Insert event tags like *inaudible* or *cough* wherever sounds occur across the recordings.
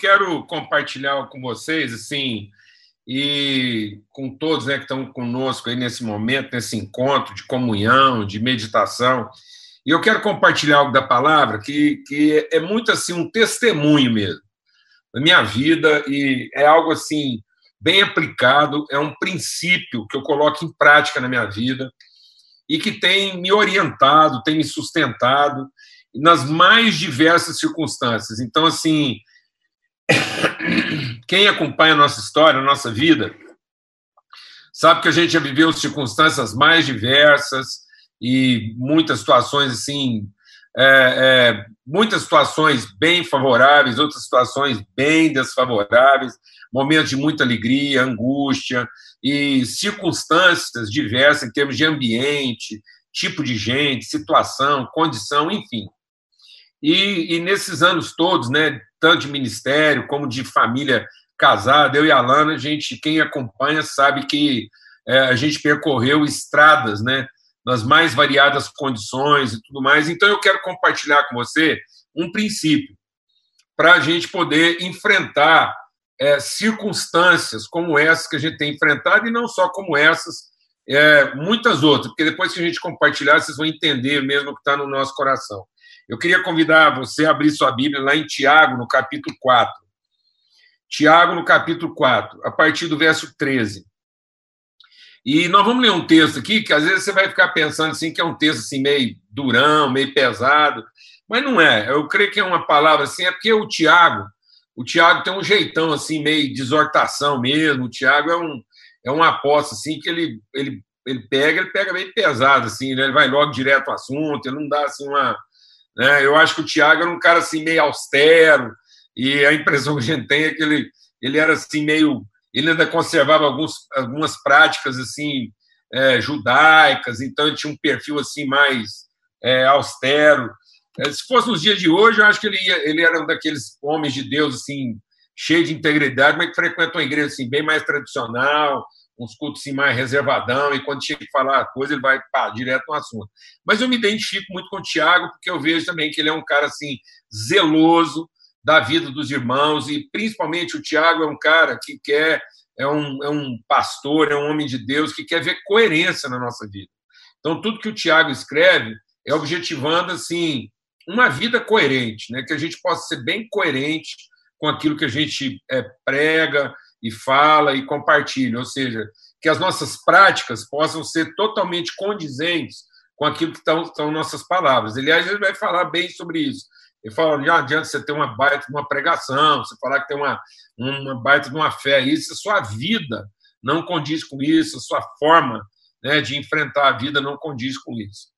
quero compartilhar com vocês, assim, e com todos né, que estão conosco aí nesse momento, nesse encontro de comunhão, de meditação. E eu quero compartilhar algo da palavra que, que é muito assim um testemunho mesmo da minha vida e é algo assim bem aplicado, é um princípio que eu coloco em prática na minha vida e que tem me orientado, tem me sustentado nas mais diversas circunstâncias. Então, assim, quem acompanha a nossa história, a nossa vida, sabe que a gente já viveu circunstâncias mais diversas e muitas situações assim, é, é, muitas situações bem favoráveis, outras situações bem desfavoráveis, momentos de muita alegria, angústia e circunstâncias diversas em termos de ambiente, tipo de gente, situação, condição, enfim. E, e, nesses anos todos, né, tanto de ministério como de família casada, eu e a Alana, a gente, quem acompanha sabe que é, a gente percorreu estradas, né, nas mais variadas condições e tudo mais. Então, eu quero compartilhar com você um princípio para a gente poder enfrentar é, circunstâncias como essas que a gente tem enfrentado e não só como essas, é, muitas outras, porque depois que a gente compartilhar, vocês vão entender mesmo o que está no nosso coração. Eu queria convidar você a abrir sua Bíblia lá em Tiago, no capítulo 4. Tiago, no capítulo 4, a partir do verso 13. E nós vamos ler um texto aqui que às vezes você vai ficar pensando assim que é um texto assim meio durão, meio pesado, mas não é. Eu creio que é uma palavra assim, é porque o Tiago, o Tiago tem um jeitão assim meio de exortação mesmo. O Tiago é um é um apóstolo assim que ele ele ele pega, ele pega meio pesado assim, né? Ele vai logo direto ao assunto, ele não dá assim uma né? Eu acho que o Thiago era um cara assim meio austero e a impressão que a gente tem é que ele, ele era assim meio ele ainda conservava alguns, algumas práticas assim é, judaicas, então ele tinha um perfil assim mais é, austero. É, se fosse nos dias de hoje, eu acho que ele, ia, ele era um daqueles homens de Deus assim cheio de integridade, mas que frequenta uma igreja assim bem mais tradicional, uns cultos assim, mais reservadão, e quando chega que falar a coisa, ele vai pá, direto no assunto. Mas eu me identifico muito com o Tiago, porque eu vejo também que ele é um cara assim zeloso da vida dos irmãos, e principalmente o Tiago é um cara que quer, é um, é um pastor, é um homem de Deus que quer ver coerência na nossa vida. Então, tudo que o Tiago escreve é objetivando assim uma vida coerente, né? que a gente possa ser bem coerente com aquilo que a gente é, prega, e fala e compartilha, ou seja, que as nossas práticas possam ser totalmente condizentes com aquilo que estão, nossas palavras. Aliás, ele vai falar bem sobre isso. Ele fala, não adianta você ter uma baita de uma pregação, você falar que tem uma, uma baita de uma fé, isso, a sua vida não condiz com isso, a sua forma né, de enfrentar a vida não condiz com isso.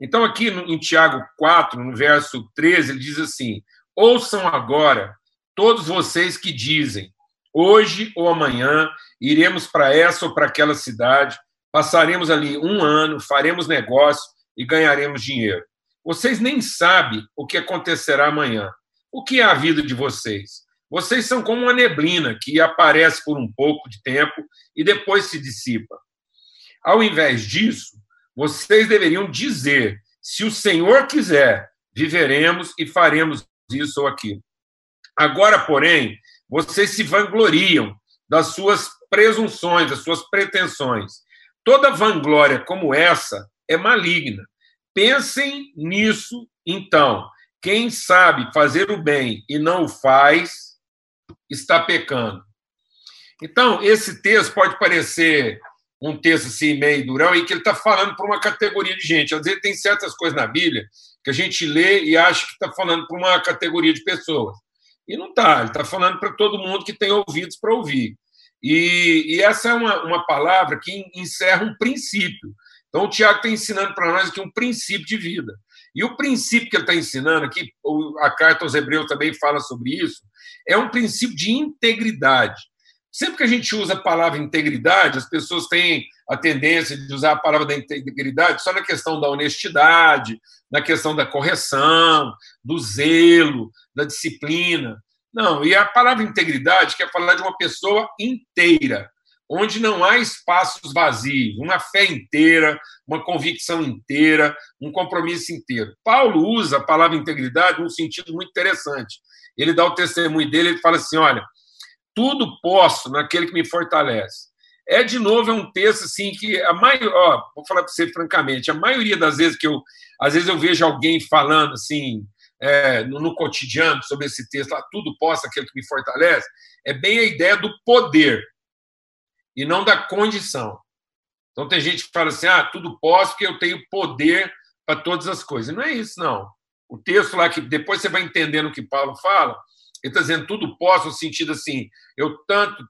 Então, aqui em Tiago 4, no verso 13, ele diz assim: Ouçam agora todos vocês que dizem, Hoje ou amanhã iremos para essa ou para aquela cidade, passaremos ali um ano, faremos negócio e ganharemos dinheiro. Vocês nem sabem o que acontecerá amanhã. O que é a vida de vocês? Vocês são como uma neblina que aparece por um pouco de tempo e depois se dissipa. Ao invés disso, vocês deveriam dizer: se o Senhor quiser, viveremos e faremos isso ou aquilo. Agora, porém, vocês se vangloriam das suas presunções, das suas pretensões. Toda vanglória como essa é maligna. Pensem nisso, então. Quem sabe fazer o bem e não o faz, está pecando. Então, esse texto pode parecer um texto assim meio durão e que ele está falando para uma categoria de gente. Às vezes tem certas coisas na Bíblia que a gente lê e acha que está falando para uma categoria de pessoas. E não está, ele está falando para todo mundo que tem ouvidos para ouvir. E, e, essa é uma, uma palavra que encerra um princípio. Então, o Tiago está ensinando para nós aqui um princípio de vida. E o princípio que ele está ensinando aqui, a carta aos Hebreus também fala sobre isso, é um princípio de integridade. Sempre que a gente usa a palavra integridade, as pessoas têm a tendência de usar a palavra da integridade só na questão da honestidade, na questão da correção, do zelo, da disciplina. Não, e a palavra integridade quer falar de uma pessoa inteira, onde não há espaços vazios, uma fé inteira, uma convicção inteira, um compromisso inteiro. Paulo usa a palavra integridade num sentido muito interessante. ele dá o testemunho dele, ele fala assim: olha, tudo posso naquele que me fortalece. É, de novo, é um texto assim que a maioria, vou falar para você francamente, a maioria das vezes que eu, às vezes eu vejo alguém falando assim, é, no, no, cotidiano sobre esse texto, lá, tudo posso aquele que me fortalece, é bem a ideia do poder e não da condição. Então tem gente que fala assim, ah, tudo posso porque eu tenho poder para todas as coisas. Não é isso, não. O texto lá que depois você vai entendendo o que Paulo fala, ele está dizendo tudo posso, no sentido assim, eu tanto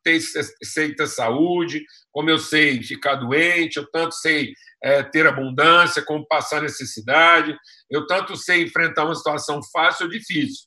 sei ter saúde, como eu sei ficar doente, eu tanto sei é, ter abundância, como passar necessidade, eu tanto sei enfrentar uma situação fácil ou difícil.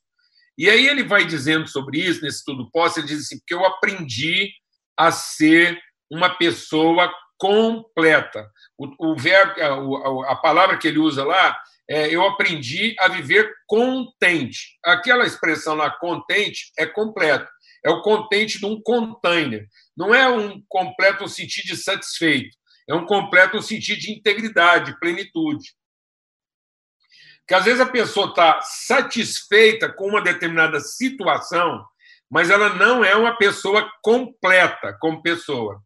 E aí ele vai dizendo sobre isso, nesse tudo posso, ele diz assim, porque eu aprendi a ser uma pessoa completa. O, o verbo, a, a palavra que ele usa lá é, eu aprendi a viver contente. Aquela expressão lá, contente, é completo. É o contente de um container. Não é um completo no sentido de satisfeito. É um completo sentido de integridade, plenitude. Porque às vezes a pessoa está satisfeita com uma determinada situação, mas ela não é uma pessoa completa como pessoa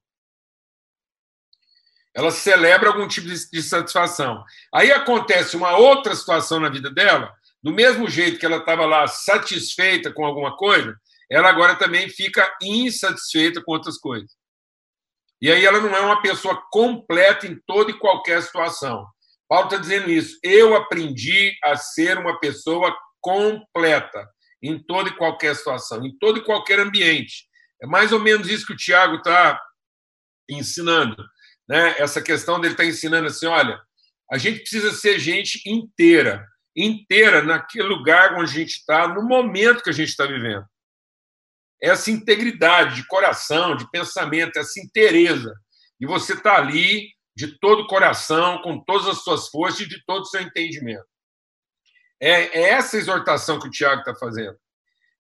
ela celebra algum tipo de, satisfação. Aí acontece uma outra situação na vida dela, do mesmo jeito que ela estava lá satisfeita com alguma coisa, ela agora também fica insatisfeita com outras coisas. E aí ela não é uma pessoa completa em toda e qualquer situação. Paulo está dizendo isso. Eu aprendi a ser uma pessoa completa em toda e qualquer situação, em todo e qualquer ambiente. É mais ou menos isso que o Tiago está ensinando né, essa questão dele estar tá ensinando assim: olha, a gente precisa ser gente inteira, inteira naquele lugar onde a gente está, no momento que a gente está vivendo. Essa integridade de coração, de pensamento, essa inteireza. E você está ali de todo o coração, com todas as suas forças e de todo o seu entendimento. É, é essa exortação que o Tiago está fazendo.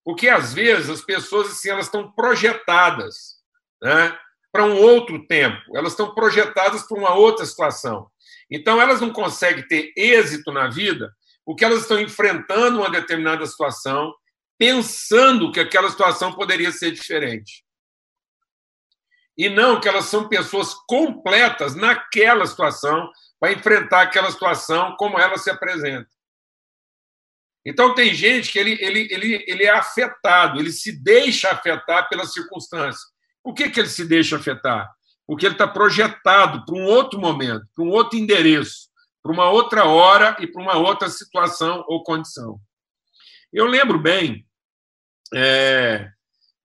Porque, às vezes, as pessoas assim, elas estão projetadas. Né? para um outro tempo, elas estão projetadas para uma outra situação. Então, elas não conseguem ter êxito na vida porque elas estão enfrentando uma determinada situação, pensando que aquela situação poderia ser diferente. E não que elas são pessoas completas naquela situação para enfrentar aquela situação como ela se apresenta. Então, tem gente que ele, ele, ele, ele é afetado, ele se deixa afetar pelas circunstâncias. Por que, que ele se deixa afetar? Porque ele está projetado para um outro momento, para um outro endereço, para uma outra hora e para uma outra situação ou condição. Eu lembro bem, é,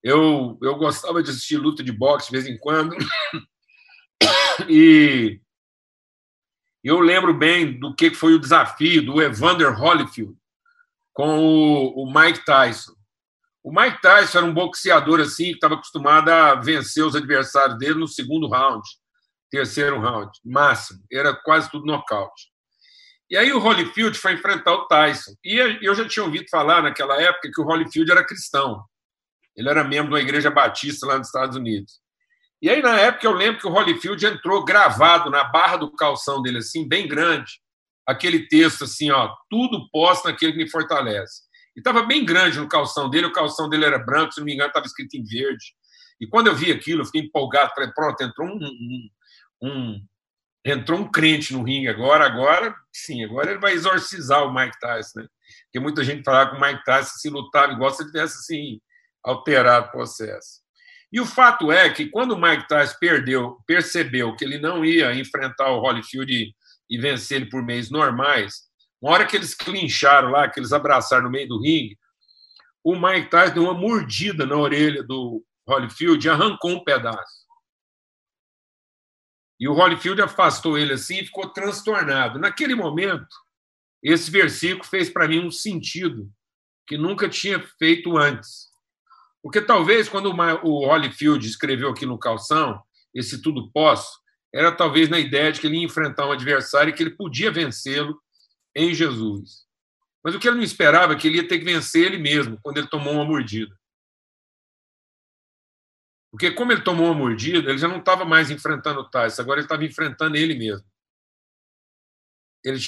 eu, eu gostava de assistir luta de boxe de vez em quando, *coughs* e eu lembro bem do que foi o desafio do Evander Holyfield com o, o Mike Tyson. O Mike Tyson era um boxeador assim que estava acostumado a vencer os adversários dele no segundo round, terceiro round, máximo. Era quase tudo nocaute. E aí o Holyfield foi enfrentar o Tyson. E eu já tinha ouvido falar naquela época que o Holyfield era cristão. Ele era membro de uma igreja batista lá nos Estados Unidos. E aí, na época, eu lembro que o Holyfield entrou gravado na barra do calção dele, assim, bem grande, aquele texto assim, ó, tudo posso naquele que me fortalece. E estava bem grande no calção dele, o calção dele era branco, se não me engano, estava escrito em verde. E quando eu vi aquilo, eu fiquei empolgado, falei, pronto, entrou um, um, um entrou um crente no ringue agora, agora sim, agora ele vai exorcizar o Mike Tyson, né? Porque muita gente falava que o Mike Tyson se lutava igual se ele tivesse assim alterado o processo. E o fato é que quando o Mike Tyson perdeu, percebeu que ele não ia enfrentar o Holyfield e, e vencer ele por meios normais, uma hora que eles clincharam lá, que eles abraçaram no meio do ringue, o Mike Tyson deu uma mordida na orelha do Holyfield e arrancou um pedaço. E o Holyfield afastou ele assim e ficou transtornado. Naquele momento, esse versículo fez para mim um sentido que nunca tinha feito antes. Porque talvez quando o Holyfield escreveu aqui no calção, esse tudo posso, era talvez na ideia de que ele ia enfrentar um adversário e que ele podia vencê-lo em Jesus. Mas o que ele não esperava é que ele ia ter que vencer ele mesmo quando ele tomou uma mordida. Porque, como ele tomou uma mordida, ele já não estava mais enfrentando o Tyson, agora ele estava enfrentando ele mesmo. Ele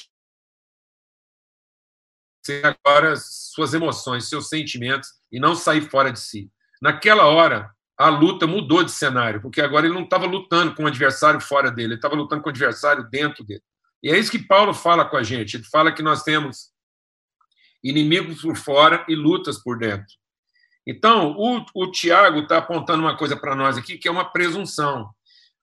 agora suas emoções, seus sentimentos e não sair fora de si. Naquela hora, a luta mudou de cenário, porque agora ele não estava lutando com o adversário fora dele, ele estava lutando com o adversário dentro dele. E é isso que Paulo fala com a gente. Ele fala que nós temos inimigos por fora e lutas por dentro. Então, o, o Tiago está apontando uma coisa para nós aqui, que é uma presunção.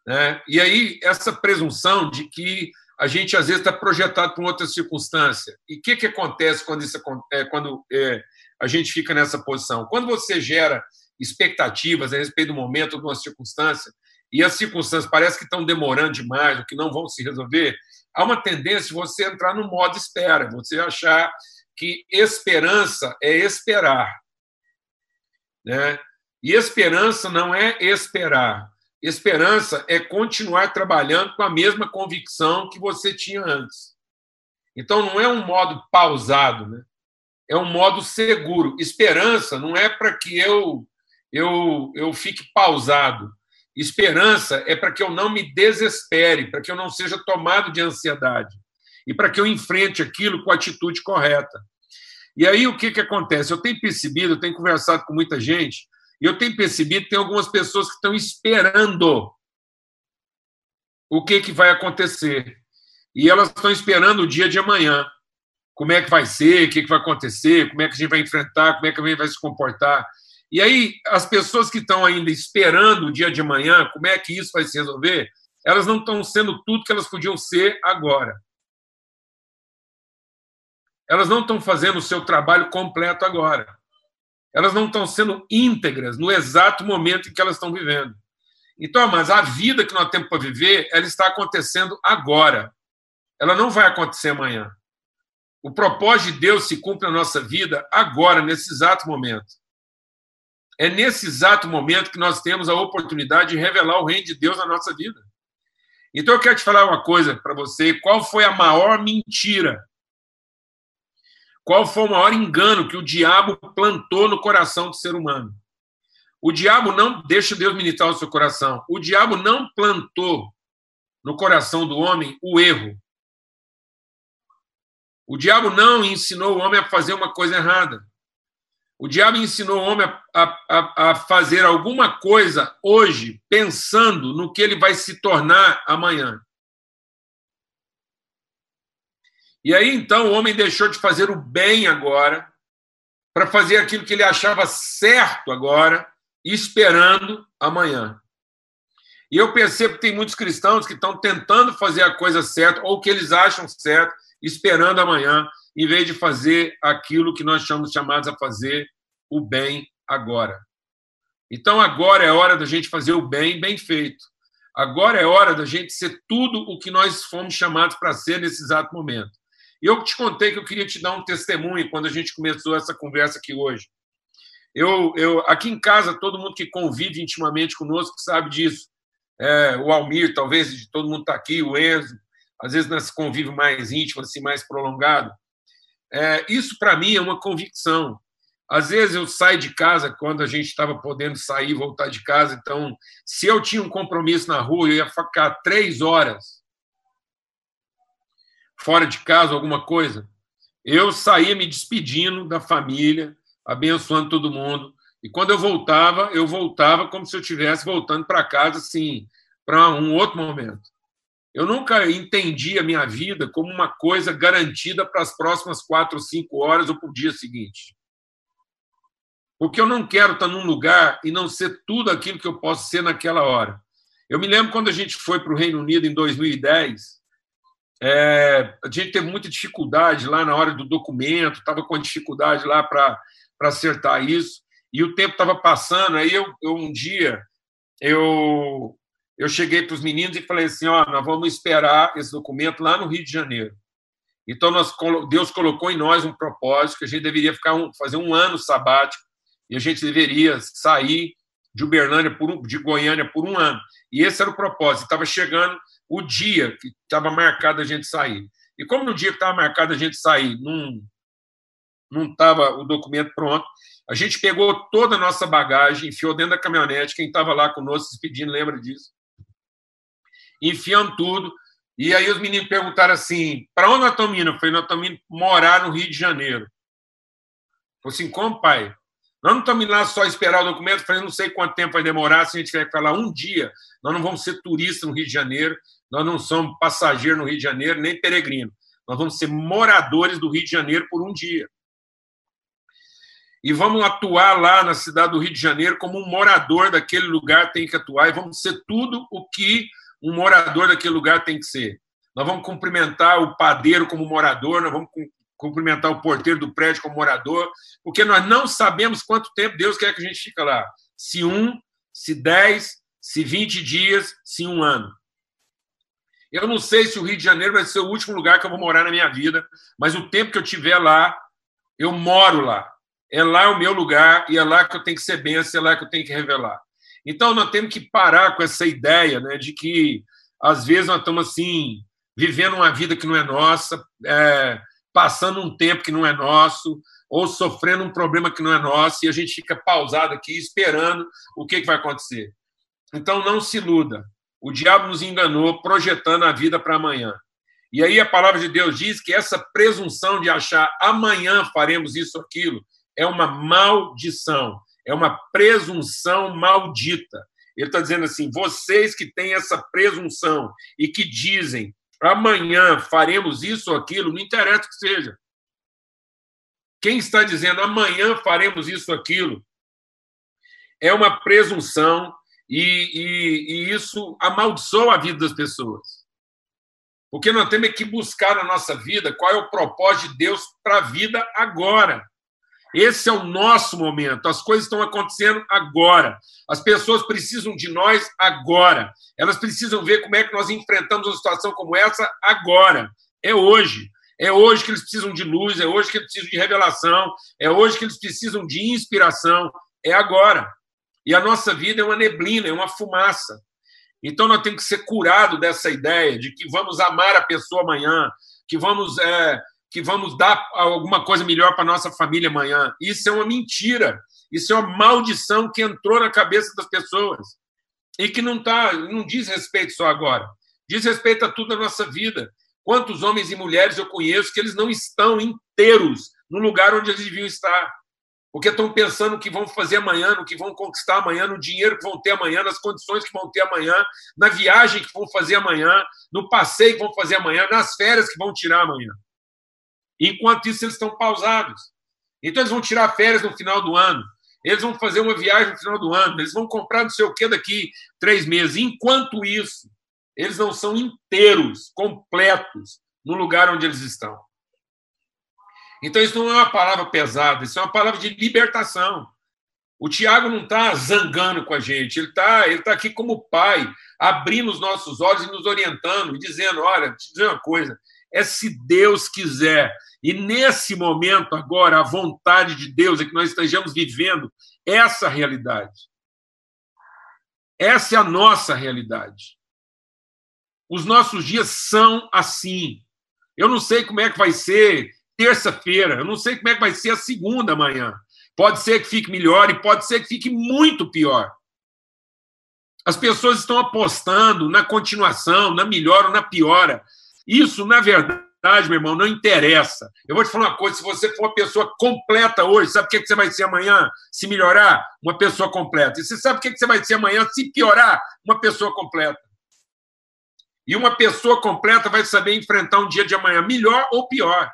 Né? E aí, essa presunção de que a gente, às vezes, está projetado para outra circunstância. E o que, que acontece quando, isso, é, quando é, a gente fica nessa posição? Quando você gera expectativas a respeito do momento, de uma circunstância, e as circunstâncias parecem que estão demorando demais, ou que não vão se resolver, há uma tendência de você entrar no modo espera, você achar que esperança é esperar. Né? E esperança não é esperar. Esperança é continuar trabalhando com a mesma convicção que você tinha antes. Então, não é um modo pausado, né? é um modo seguro. Esperança não é para que eu, eu, eu fique pausado. Esperança é para que eu não me desespere, para que eu não seja tomado de ansiedade e para que eu enfrente aquilo com a atitude correta. E aí o que, que acontece? Eu tenho percebido, eu tenho conversado com muita gente, e eu tenho percebido que tem algumas pessoas que estão esperando o que, que vai acontecer. E elas estão esperando o dia de amanhã. Como é que vai ser, o que, que vai acontecer, como é que a gente vai enfrentar, como é que a gente vai se comportar. E aí, as pessoas que estão ainda esperando o dia de amanhã, como é que isso vai se resolver, elas não estão sendo tudo que elas podiam ser agora elas não estão fazendo o seu trabalho completo agora. Elas não estão sendo íntegras no exato momento em que elas estão vivendo. Então, mas a vida que nós temos para viver, ela está acontecendo agora. Ela não vai acontecer amanhã. O propósito de Deus se cumpre na nossa vida agora, nesse exato momento. É nesse exato momento que nós temos a oportunidade de revelar o reino de Deus na nossa vida. Então eu quero te falar uma coisa para você: qual foi a maior mentira qual foi o maior engano que o diabo plantou no coração do ser humano? O diabo não deixa Deus ministrar o seu coração. O diabo não plantou no coração do homem o erro. O diabo não ensinou o homem a fazer uma coisa errada. O diabo ensinou o homem a, a, a, fazer alguma coisa hoje, pensando no que ele vai se tornar amanhã. E aí, então, o homem deixou de fazer o bem agora para fazer aquilo que ele achava certo agora, esperando amanhã. E eu percebo que tem muitos cristãos que estão tentando fazer a coisa certa, ou que eles acham certo, esperando amanhã, em vez de fazer aquilo que nós somos chamados a fazer, o bem agora. Então, agora é hora da gente fazer o bem bem feito. Agora é hora da gente ser tudo o que nós fomos chamados para ser nesse exato momento. E eu te contei que eu queria te dar um testemunho quando a gente começou essa conversa aqui hoje. Eu, eu aqui em casa, todo mundo que convive intimamente conosco sabe disso. É, o Almir, talvez, todo mundo está aqui, o Enzo, às vezes nesse convívio mais íntimo, assim, mais prolongado. É, isso, para mim, é uma convicção. Às vezes eu saio de casa quando a gente estava podendo sair voltar de casa. Então, se eu tinha um compromisso na rua, eu ia ficar três horas fora de casa, alguma coisa, eu saía me despedindo da família, abençoando todo mundo. E quando eu voltava, eu voltava como se eu estivesse voltando para casa, assim, para um outro momento. Eu nunca entendi a minha vida como uma coisa garantida para as próximas quatro cinco horas ou para o dia seguinte. Porque eu não quero estar num lugar e não ser tudo aquilo que eu posso ser naquela hora. Eu me lembro quando a gente foi para o Reino Unido em 2010, é, a gente teve muita dificuldade lá na hora do documento, estava com dificuldade lá para acertar isso, e o tempo estava passando. Aí eu, eu, um dia eu, eu cheguei para os meninos e falei assim: ó, nós vamos esperar esse documento lá no Rio de Janeiro. Então nós, Deus colocou em nós um propósito que a gente deveria ficar um, fazer um ano sabático e a gente deveria sair de Uberlândia por um, de Goiânia por um ano. E esse era o propósito. Estava chegando o dia que estava marcado a gente sair. E como no dia que estava marcado a gente sair, não não estava o documento pronto, a gente pegou toda a nossa bagagem, enfiou dentro da caminhonete, quem estava lá conosco se pedindo lembra disso. Enfiamos tudo, e aí os meninos perguntaram assim, para onde nós estamos indo? Eu falei, nós estamos indo morar no Rio de Janeiro. Falei assim, como, pai? Nós não estamos lá só esperar o documento, falei, não sei quanto tempo vai demorar, se a gente tiver que falar um dia, nós não vamos ser turistas no Rio de Janeiro, nós não somos passageiros no Rio de Janeiro, nem peregrino. Nós vamos ser moradores do Rio de Janeiro por um dia. E vamos atuar lá na cidade do Rio de Janeiro como um morador daquele lugar tem que atuar, e vamos ser tudo o que um morador daquele lugar tem que ser. Nós vamos cumprimentar o padeiro como morador, nós vamos cumprimentar o porteiro do prédio como morador, porque nós não sabemos quanto tempo Deus quer que a gente fique lá. Se um, se dez, se vinte dias, se um ano. Eu não sei se o Rio de Janeiro vai ser o último lugar que eu vou morar na minha vida, mas o tempo que eu tiver lá, eu moro lá. É lá o meu lugar e é lá que eu tenho que ser benção, é lá que eu tenho que revelar. Então, nós temos que parar com essa ideia né, de que, às vezes, nós estamos assim, vivendo uma vida que não é nossa, é, passando um tempo que não é nosso, ou sofrendo um problema que não é nosso, e a gente fica pausado aqui esperando o que, vai acontecer. Então, não se iluda. O diabo nos enganou projetando a vida para amanhã. E aí a palavra de Deus diz que essa presunção de achar amanhã faremos isso aquilo é uma maldição, é uma presunção maldita. Ele está dizendo assim: vocês que têm essa presunção e que dizem amanhã faremos isso ou aquilo, não interessa o que seja. Quem está dizendo amanhã faremos isso ou aquilo é uma presunção e, e, e isso amaldiçoa a vida das pessoas. Porque nós temos que buscar na nossa vida qual é o propósito de Deus para a vida agora. Esse é o nosso momento. As coisas estão acontecendo agora. As pessoas precisam de nós agora. Elas precisam ver como é que nós enfrentamos uma situação como essa agora. É hoje. É hoje que eles precisam de luz, é hoje que eles precisam de revelação, é hoje que eles precisam de inspiração. É agora. E a nossa vida é uma neblina, é uma fumaça. Então nós temos que ser curados dessa ideia de que vamos amar a pessoa amanhã, que vamos, é, que vamos dar alguma coisa melhor para nossa família amanhã. Isso é uma mentira. Isso é uma maldição que entrou na cabeça das pessoas e que não tá, não diz respeito só agora. Diz respeito a tudo na nossa vida. Quantos homens e mulheres eu conheço que eles não estão inteiros no lugar onde eles deviam estar? porque estão pensando o que vão fazer amanhã, no que vão conquistar amanhã, no dinheiro que vão ter amanhã, nas condições que vão ter amanhã, na viagem que vão fazer amanhã, no passeio que vão fazer amanhã, nas férias que vão tirar amanhã. Enquanto isso, eles estão pausados. Então, eles vão tirar férias no final do ano, eles vão fazer uma viagem no final do ano, eles vão comprar não sei o que daqui três meses. Enquanto isso, eles não são inteiros, completos, no lugar onde eles estão. Então, isso não é uma palavra pesada, isso é uma palavra de libertação. O Tiago não está zangando com a gente, ele está ele tá aqui como pai, abrindo os nossos olhos e nos orientando, dizendo: olha, te dizer uma coisa, é se Deus quiser. E nesse momento, agora, a vontade de Deus é que nós estejamos vivendo essa realidade. Essa é a nossa realidade. Os nossos dias são assim. Eu não sei como é que vai ser terça-feira. Eu não sei como é que vai ser a segunda amanhã. Pode ser que fique melhor e pode ser que fique muito pior. As pessoas estão apostando na continuação, na melhora ou na piora. Isso, na verdade, meu irmão, não interessa. Eu vou te falar uma coisa: se você for uma pessoa completa hoje, sabe o que você vai ser amanhã? Se melhorar, uma pessoa completa. E você sabe o que você vai ser amanhã? Se piorar, uma pessoa completa. E uma pessoa completa vai saber enfrentar um dia de amanhã melhor ou pior.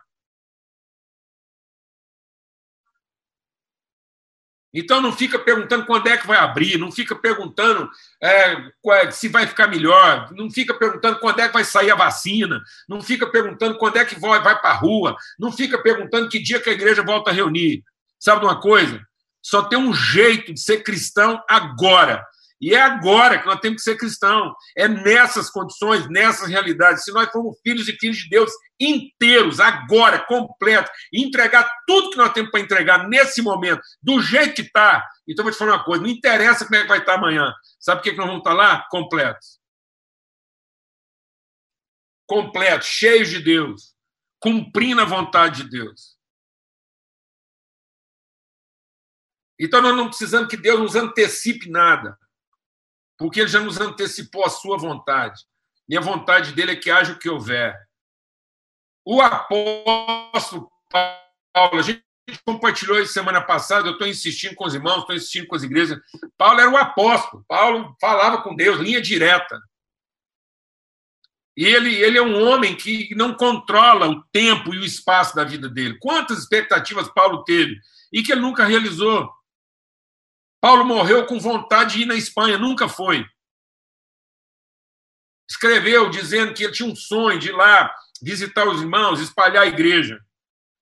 Então não fica perguntando quando é que vai abrir, não fica perguntando é, é, se vai ficar melhor, não fica perguntando quando é que vai sair a vacina, não fica perguntando quando é que vai, vai para a rua, não fica perguntando que dia que a igreja volta a reunir. Sabe uma coisa? Só tem um jeito de ser cristão agora. E é agora que nós temos que ser cristão. É nessas condições, nessas realidades. Se nós formos filhos e filhos de Deus inteiros, agora, completos, e entregar tudo que nós temos para entregar nesse momento, do jeito que está. Então, vou te falar uma coisa: não interessa como é que vai estar amanhã. Sabe por que nós vamos estar lá? Completos. Completos, cheios de Deus, cumprindo a vontade de Deus. Então, nós não precisamos que Deus nos antecipe nada porque ele já nos antecipou a sua vontade. E a vontade dele é que haja o que houver. O apóstolo Paulo, a gente compartilhou isso semana passada, eu estou insistindo com os irmãos, estou insistindo com as igrejas. Paulo era o apóstolo, Paulo falava com Deus, linha direta. E ele, ele é um homem que não controla o tempo e o espaço da vida dele. Quantas expectativas Paulo teve e que ele nunca realizou? Paulo morreu com vontade de ir na Espanha, nunca foi. Escreveu dizendo que ele tinha um sonho de ir lá visitar os irmãos, espalhar a igreja.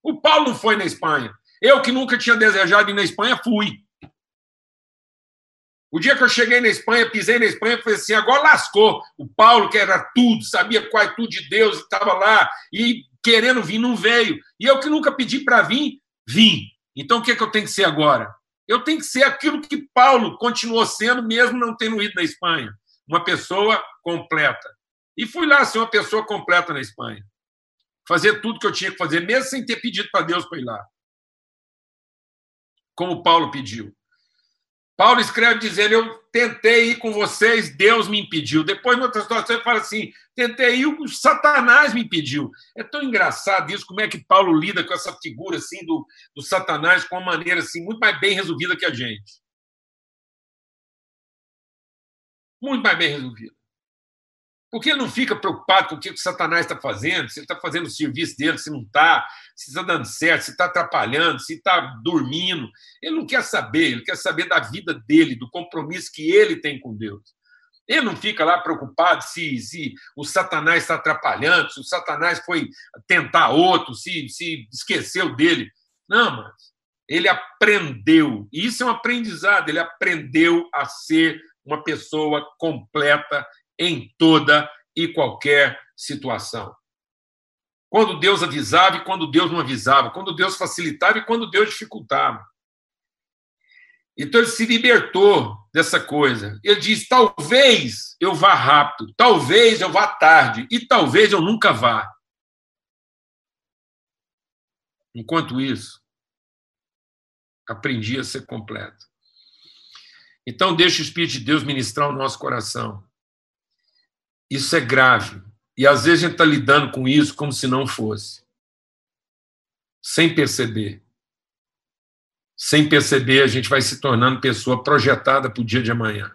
O Paulo não foi na Espanha. Eu, que nunca tinha desejado ir na Espanha, fui. O dia que eu cheguei na Espanha, pisei na Espanha, falei assim: agora lascou. O Paulo, que era tudo, sabia qual é tudo de Deus, estava lá e querendo vir, não veio. E eu que nunca pedi para vir, vim. Então o que, é que eu tenho que ser agora? Eu tenho que ser aquilo que Paulo continuou sendo, mesmo não tendo ido na Espanha. Uma pessoa completa. E fui lá ser uma pessoa completa na Espanha. Fazer tudo que eu tinha que fazer, mesmo sem ter pedido para Deus para ir lá. Como Paulo pediu. Paulo escreve dizendo: Eu tentei ir com vocês, Deus me impediu. Depois, em outra situação, ele fala assim: Tentei o Satanás me impediu. É tão engraçado isso, como é que Paulo lida com essa figura assim do, do Satanás com uma maneira assim, muito mais bem resolvida que a gente. Muito mais bem resolvida. Porque ele não fica preocupado com o que o Satanás está fazendo, se ele está fazendo o serviço dele, se não está, se está dando certo, se está atrapalhando, se está dormindo. Ele não quer saber, ele quer saber da vida dele, do compromisso que ele tem com Deus. Ele não fica lá preocupado se, se o Satanás está atrapalhando, se o Satanás foi tentar outro, se, se esqueceu dele. Não, mas ele aprendeu, e isso é um aprendizado, ele aprendeu a ser uma pessoa completa em toda e qualquer situação. Quando Deus avisava e quando Deus não avisava, quando Deus facilitava e quando Deus dificultava. Então ele se libertou dessa coisa. Ele diz: talvez eu vá rápido, talvez eu vá tarde e talvez eu nunca vá. Enquanto isso, aprendi a ser completo. Então, deixe o Espírito de Deus ministrar o nosso coração. Isso é grave. E às vezes a gente está lidando com isso como se não fosse. Sem perceber. Sem perceber, a gente vai se tornando pessoa projetada para o dia de amanhã.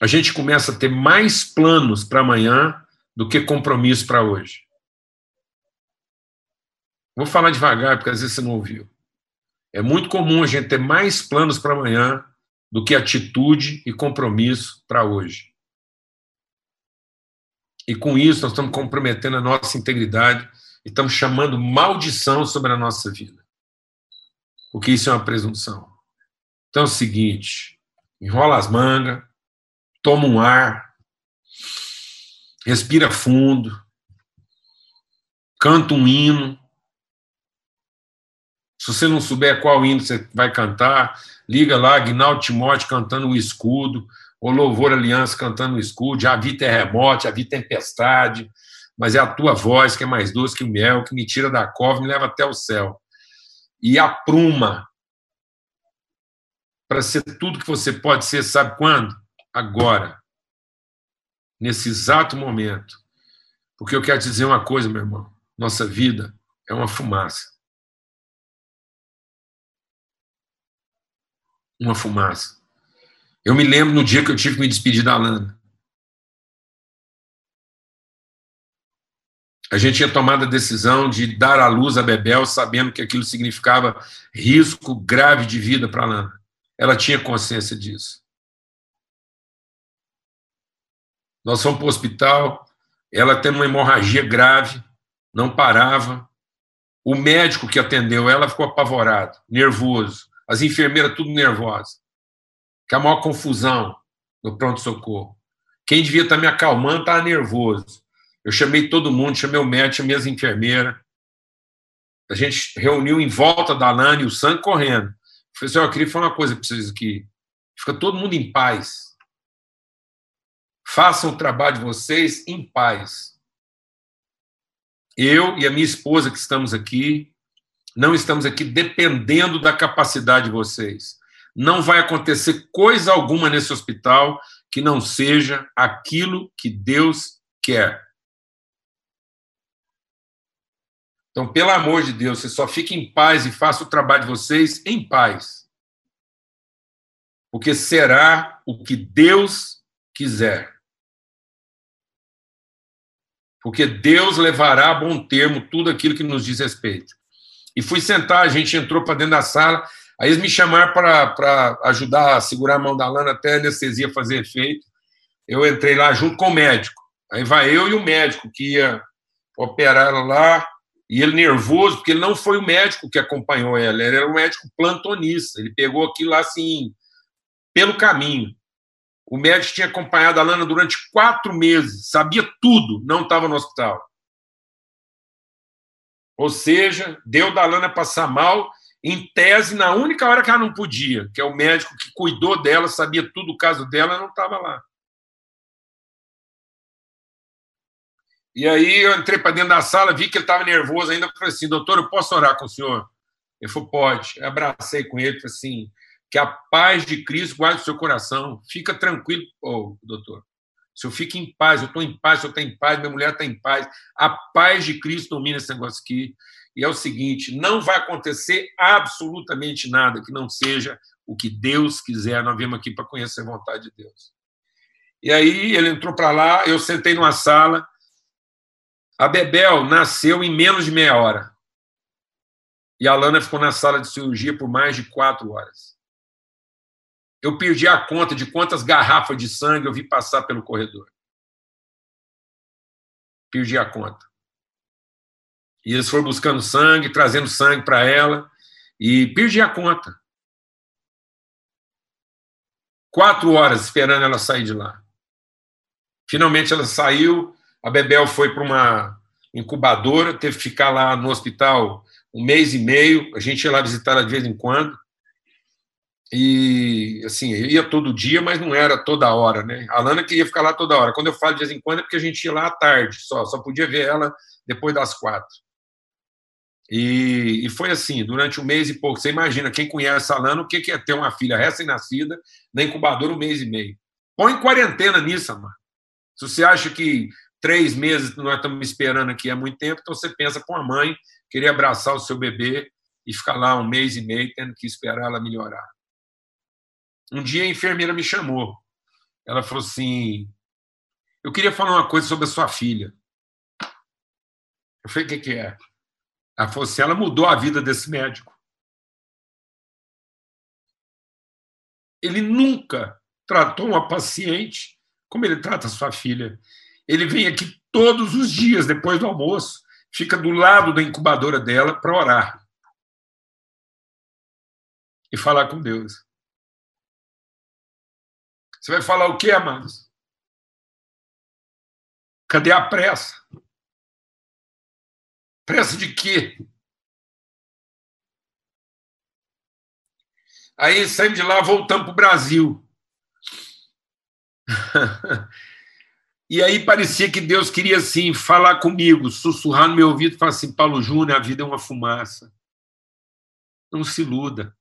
A gente começa a ter mais planos para amanhã do que compromisso para hoje. Vou falar devagar, porque às vezes você não ouviu. É muito comum a gente ter mais planos para amanhã do que atitude e compromisso para hoje. E com isso, nós estamos comprometendo a nossa integridade e estamos chamando maldição sobre a nossa vida. Porque isso é uma presunção. Então é o seguinte: enrola as mangas, toma um ar, respira fundo, canta um hino. Se você não souber qual hino você vai cantar, liga lá, Agnaldo Timóteo cantando o escudo, o louvor aliança cantando no escudo, já vi terremoto, já vi tempestade, mas é a tua voz que é mais doce que o mel, que me tira da cova e me leva até o céu. E apruma para ser tudo que você pode ser, sabe quando? Agora. Nesse exato momento. Porque eu quero te dizer uma coisa, meu irmão. Nossa vida é uma fumaça. Uma fumaça. Eu me lembro no dia que eu tive que me despedir da Alana. A gente tinha tomado a decisão de dar à luz a Bebel, sabendo que aquilo significava risco grave de vida para a Alana. Ela tinha consciência disso. Nós fomos para o hospital, ela tendo uma hemorragia grave, não parava. O médico que atendeu ela ficou apavorado, nervoso. As enfermeiras tudo nervosas que a maior confusão no pronto-socorro. Quem devia estar me acalmando estava nervoso. Eu chamei todo mundo, chamei o médico, chamei as enfermeiras. A gente reuniu em volta da Lani, o sangue correndo. Eu falei assim, eu queria falar uma coisa para vocês aqui. Fica todo mundo em paz. Façam o trabalho de vocês em paz. Eu e a minha esposa que estamos aqui, não estamos aqui dependendo da capacidade de vocês não vai acontecer coisa alguma nesse hospital que não seja aquilo que Deus quer. Então, pelo amor de Deus, você só fique em paz e faça o trabalho de vocês em paz. Porque será o que Deus quiser. Porque Deus levará a bom termo tudo aquilo que nos diz respeito. E fui sentar, a gente entrou para dentro da sala, aí eles me chamaram para ajudar a segurar a mão da Lana até a anestesia fazer efeito. Eu entrei lá junto com o médico. Aí vai eu e o médico que ia operar ela lá, e ele nervoso, porque ele não foi o médico que acompanhou ela, ele era o médico plantonista. Ele pegou aquilo lá assim, pelo caminho. O médico tinha acompanhado a Lana durante quatro meses, sabia tudo, não estava no hospital. Ou seja, deu da Lana passar mal, em tese, na única hora que ela não podia, que é o médico que cuidou dela, sabia tudo o caso dela, não estava lá. E aí eu entrei para dentro da sala, vi que ele estava nervoso ainda, falei assim, doutor, eu posso orar com o senhor? Ele falou, pode. Eu abracei com ele, falei assim, que a paz de Cristo guarde o seu coração. Fica tranquilo, oh, doutor. Se eu fico em paz, eu estou em paz, eu estou em paz, minha mulher está em paz. A paz de Cristo domina esse negócio aqui. E é o seguinte: não vai acontecer absolutamente nada que não seja o que Deus quiser. Nós viemos aqui para conhecer a vontade de Deus. E aí ele entrou para lá, eu sentei numa sala, a Bebel nasceu em menos de meia hora. E a Lana ficou na sala de cirurgia por mais de quatro horas. Eu perdi a conta de quantas garrafas de sangue eu vi passar pelo corredor. Perdi a conta. E eles foram buscando sangue, trazendo sangue para ela, e perdi a conta. Quatro horas esperando ela sair de lá. Finalmente ela saiu, a Bebel foi para uma incubadora, teve que ficar lá no hospital um mês e meio. A gente ia lá visitar ela de vez em quando. E, assim, ia todo dia, mas não era toda hora, né? A Lana queria ficar lá toda hora. Quando eu falo de vez em quando é porque a gente ia lá à tarde só, só podia ver ela depois das quatro. E, e foi assim, durante um mês e pouco. Você imagina, quem conhece a Lana, o que é ter uma filha recém-nascida na incubadora um mês e meio? Põe quarentena nisso, mano. Se você acha que três meses nós estamos esperando aqui há muito tempo, então você pensa com a mãe querer abraçar o seu bebê e ficar lá um mês e meio tendo que esperar ela melhorar. Um dia a enfermeira me chamou. Ela falou assim: Eu queria falar uma coisa sobre a sua filha. Eu falei: O que, que é? Ela falou assim: Ela mudou a vida desse médico. Ele nunca tratou uma paciente como ele trata sua filha. Ele vem aqui todos os dias, depois do almoço, fica do lado da incubadora dela para orar e falar com Deus. Você vai falar o quê, amados? Cadê a pressa? Pressa de quê? Aí saímos de lá, voltamos para o Brasil. *laughs* E aí parecia que Deus queria, assim, falar comigo, sussurrar no meu ouvido falar assim: Paulo Júnior, a vida é uma fumaça. Não se iluda.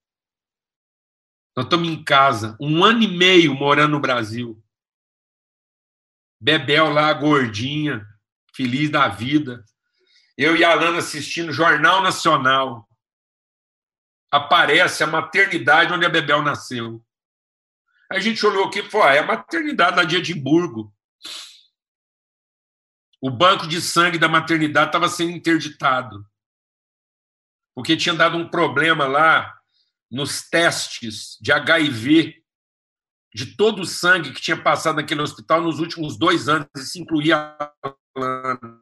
Nós estamos em casa, um ano e meio morando no Brasil. Bebel lá, gordinha, feliz da vida. Eu e a Alana assistindo Jornal Nacional. Aparece a maternidade onde a Bebel nasceu. A gente olhou aqui e falou: ah, é a maternidade lá de Edimburgo. O banco de sangue da maternidade estava sendo interditado. Porque tinha dado um problema lá nos testes de HIV de todo o sangue que tinha passado naquele hospital nos últimos dois anos, isso incluía a Lana.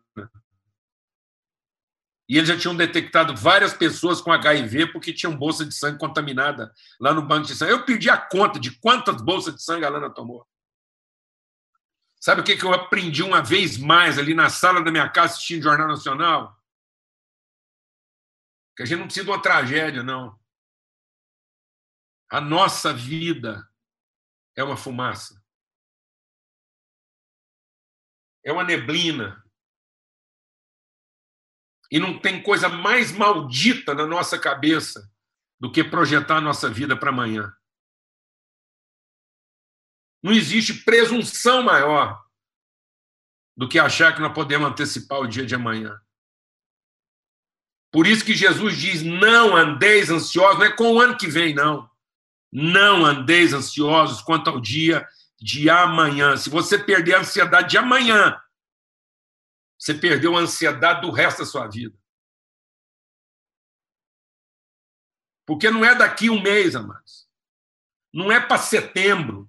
E eles já tinham detectado várias pessoas com HIV porque tinham bolsa de sangue contaminada lá no banco de sangue. Eu perdi a conta de quantas bolsas de sangue a Lana tomou. Sabe o que, que eu aprendi uma vez mais ali na sala da minha casa assistindo Jornal Nacional? Que a gente não precisa de uma tragédia, não. A nossa vida é uma fumaça. É uma neblina. E não tem coisa mais maldita na nossa cabeça do que projetar a nossa vida para amanhã. Não existe presunção maior do que achar que nós podemos antecipar o dia de amanhã. Por isso que Jesus diz: não andeis ansiosos, não é com o ano que vem, não. Não andeis ansiosos quanto ao dia de amanhã. Se você perder a ansiedade de amanhã, você perdeu a ansiedade do resto da sua vida. Porque não é daqui um mês, amados. Não é para setembro.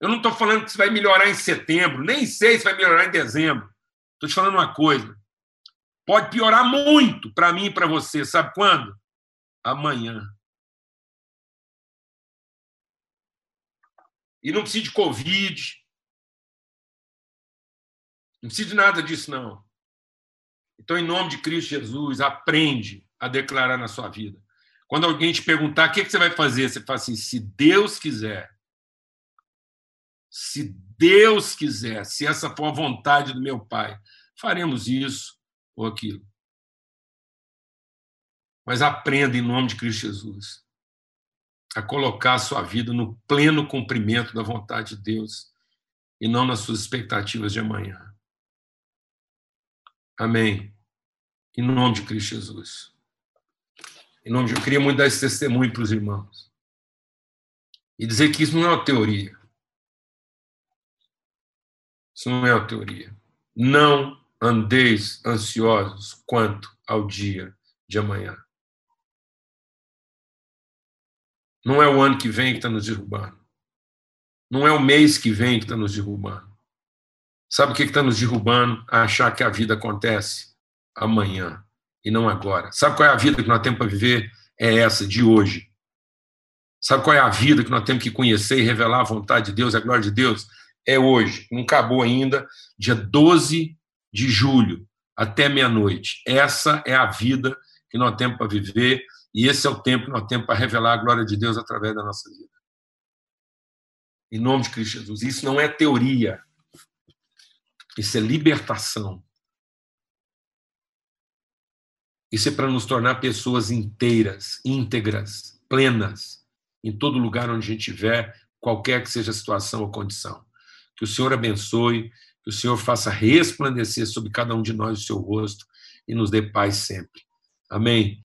Eu não estou falando que isso vai melhorar em setembro, nem sei se vai melhorar em dezembro. Estou te falando uma coisa. Pode piorar muito para mim e para você. Sabe quando? Amanhã. E não precisa de Covid. Não precisa de nada disso, não. Então, em nome de Cristo Jesus, aprende a declarar na sua vida. Quando alguém te perguntar o que você vai fazer, você fala assim: se Deus quiser. Se Deus quiser, se essa for a vontade do meu Pai, faremos isso ou aquilo. Mas aprenda em nome de Cristo Jesus a colocar a sua vida no pleno cumprimento da vontade de Deus e não nas suas expectativas de amanhã. Amém. Em nome de Cristo Jesus. Em nome de eu queria muito dar esse testemunho para os irmãos. E dizer que isso não é uma teoria. Isso não é uma teoria. Não andeis ansiosos quanto ao dia de amanhã. Não é o ano que vem que está nos derrubando. Não é o mês que vem que está nos derrubando. Sabe o que está nos derrubando? A achar que a vida acontece amanhã e não agora. Sabe qual é a vida que nós temos para viver? É essa, de hoje. Sabe qual é a vida que nós temos que conhecer e revelar a vontade de Deus, a glória de Deus? É hoje. Não acabou ainda, dia 12 de julho, até meia-noite. Essa é a vida que nós temos para viver e esse é o tempo que nós temos para revelar a glória de Deus através da nossa vida. Em nome de Cristo Jesus. Isso não é teoria. Isso é libertação. Isso é para nos tornar pessoas inteiras, íntegras, plenas, em todo lugar onde a gente estiver, qualquer que seja a situação ou condição. Que o Senhor abençoe, que o Senhor faça resplandecer sobre cada um de nós o seu rosto e nos dê paz sempre. Amém.